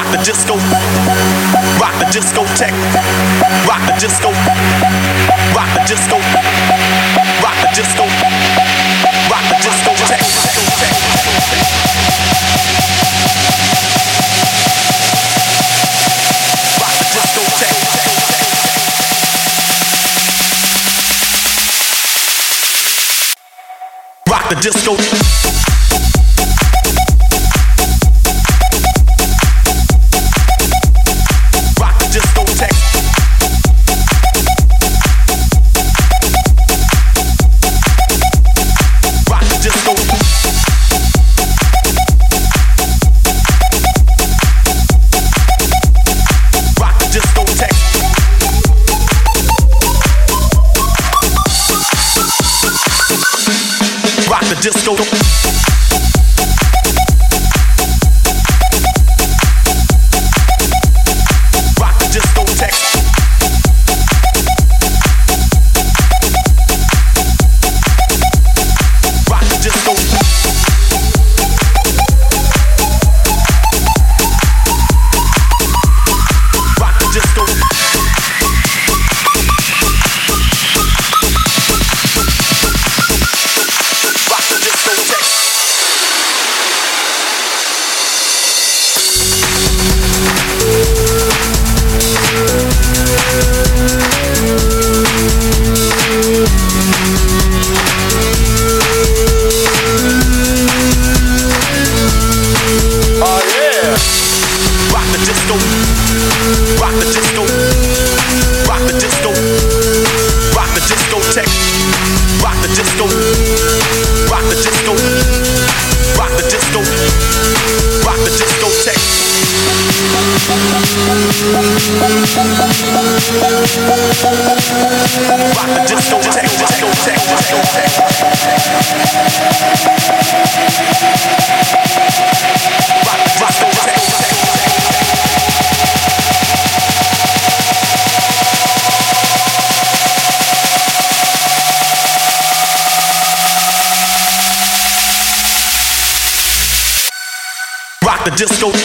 rock the discotheque, rock the disco, rock the disco, rock the disco, rock the discotheque. Rock the discotheque. Rock the disco. Rock the the disco. Rock the disco. Rock the disco. Rock the discotheque. Rock the disco. Rock the disco. Rock the disco. Rock the discotheque. Rock the discotheque. Discotheque. Discotheque. Rock the discotheque. Disco.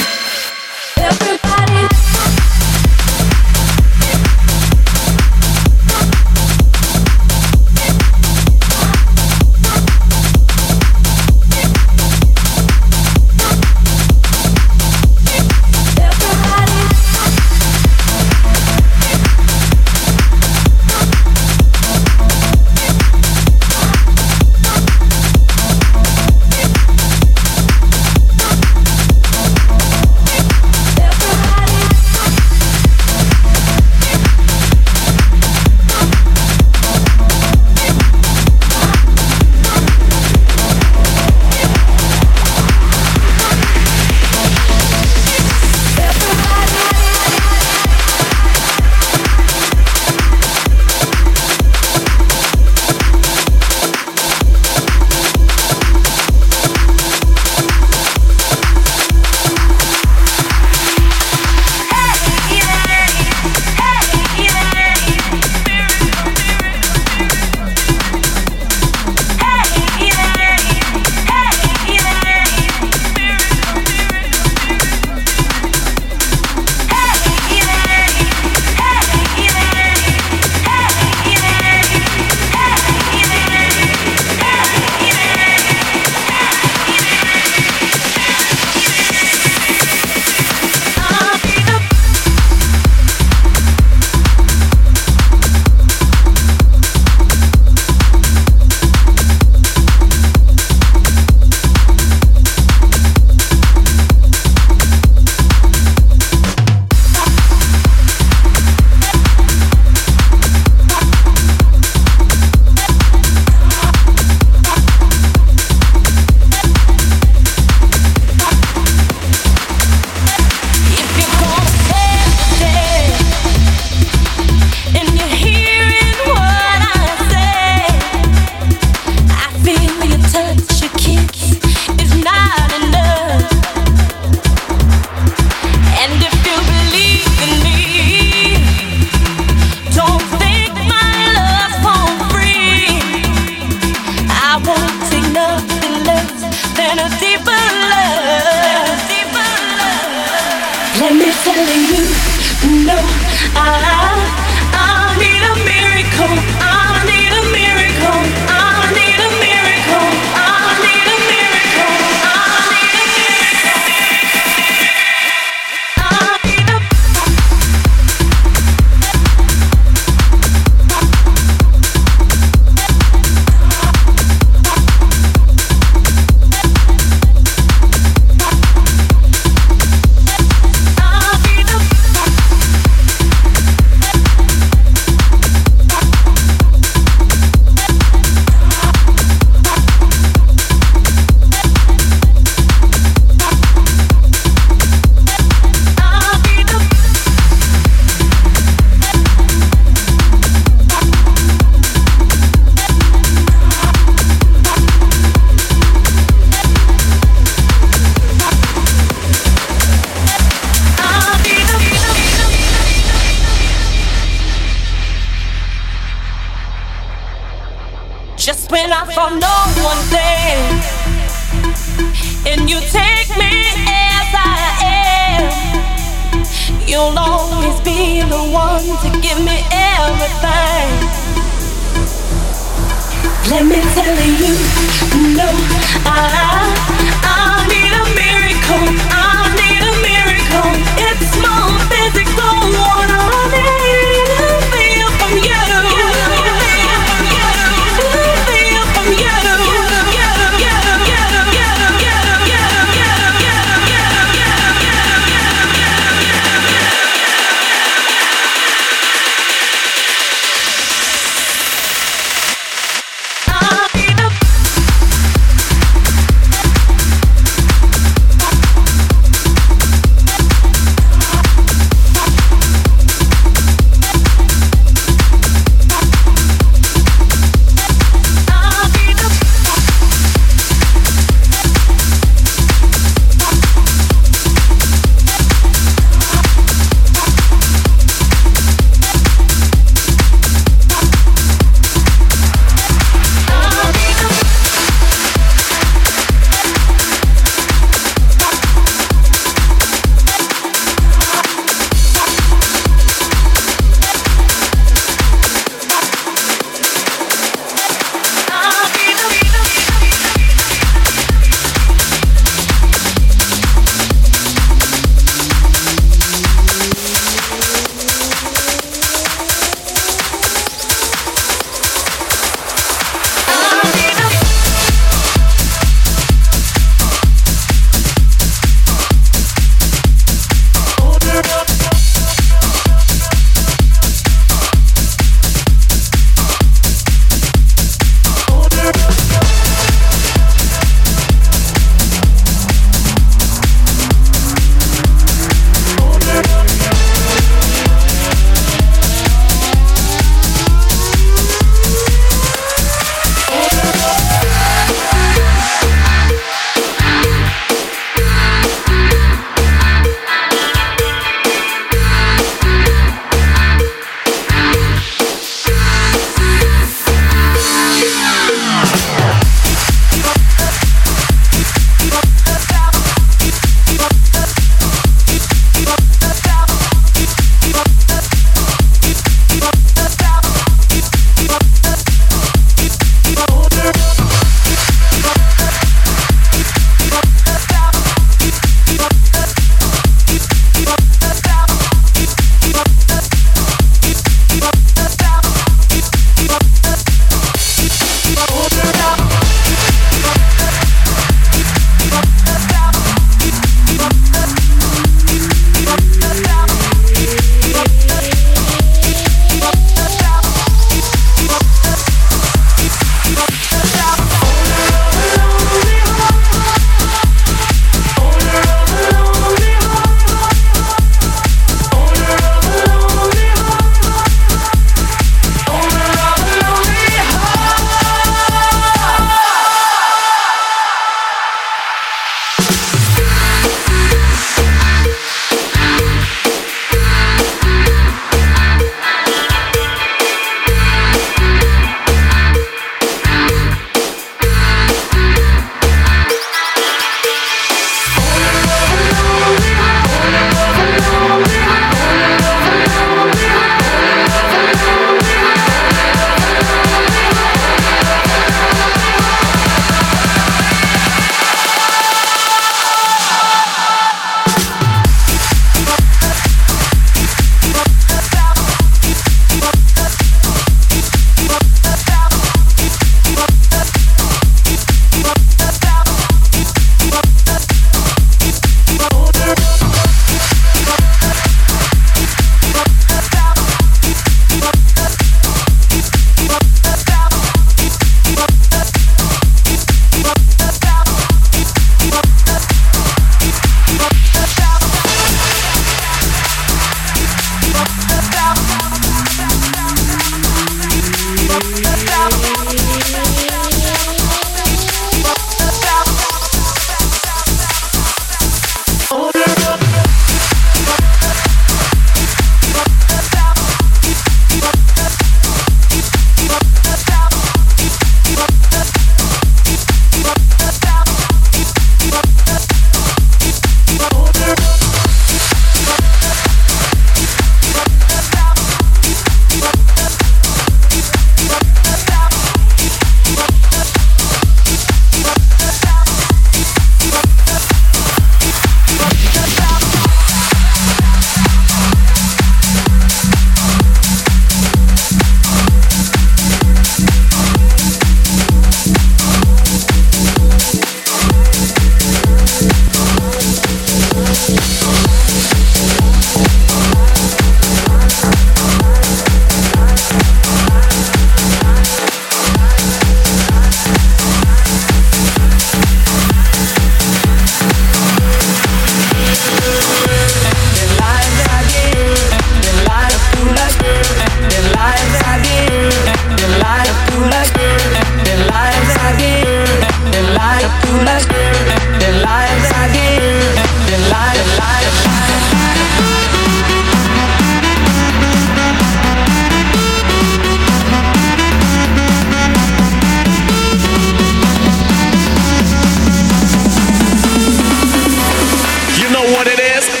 This.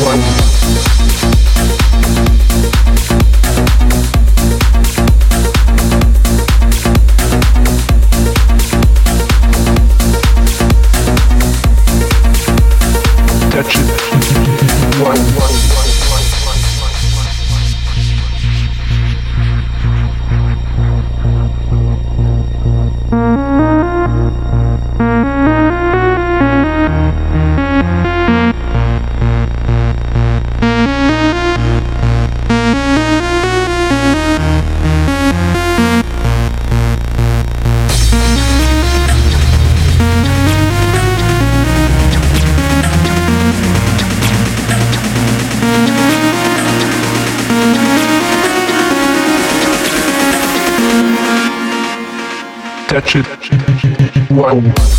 one. Wow.